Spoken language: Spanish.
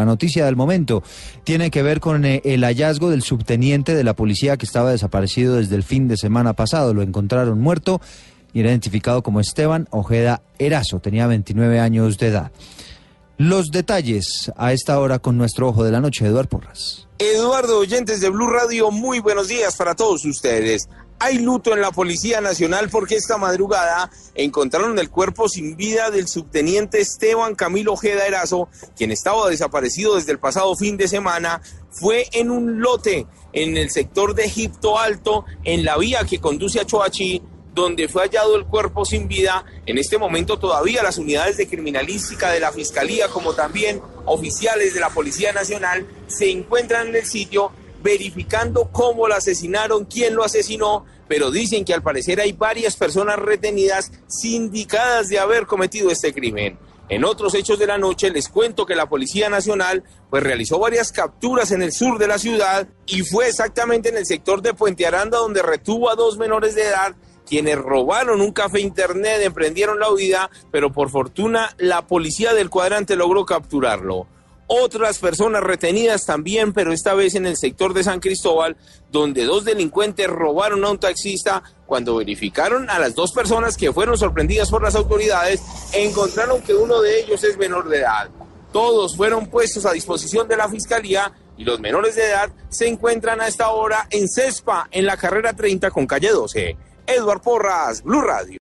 La noticia del momento tiene que ver con eh, el hallazgo del subteniente de la policía que estaba desaparecido desde el fin de semana pasado. Lo encontraron muerto y era identificado como Esteban Ojeda Erazo. Tenía 29 años de edad. Los detalles a esta hora con nuestro ojo de la noche, Eduardo Porras. Eduardo Oyentes de Blue Radio, muy buenos días para todos ustedes. Hay luto en la Policía Nacional porque esta madrugada encontraron el cuerpo sin vida del subteniente Esteban Camilo Ojeda Erazo, quien estaba desaparecido desde el pasado fin de semana. Fue en un lote en el sector de Egipto Alto, en la vía que conduce a Choachí, donde fue hallado el cuerpo sin vida. En este momento todavía las unidades de criminalística de la Fiscalía, como también oficiales de la Policía Nacional, se encuentran en el sitio verificando cómo lo asesinaron, quién lo asesinó, pero dicen que al parecer hay varias personas retenidas sindicadas de haber cometido este crimen. En otros hechos de la noche les cuento que la Policía Nacional pues realizó varias capturas en el sur de la ciudad y fue exactamente en el sector de Puente Aranda donde retuvo a dos menores de edad quienes robaron un café internet, emprendieron la huida, pero por fortuna la policía del cuadrante logró capturarlo otras personas retenidas también, pero esta vez en el sector de San Cristóbal, donde dos delincuentes robaron a un taxista. Cuando verificaron a las dos personas que fueron sorprendidas por las autoridades, encontraron que uno de ellos es menor de edad. Todos fueron puestos a disposición de la fiscalía y los menores de edad se encuentran a esta hora en CESPA, en la carrera 30 con calle 12. Edward Porras, Blue Radio.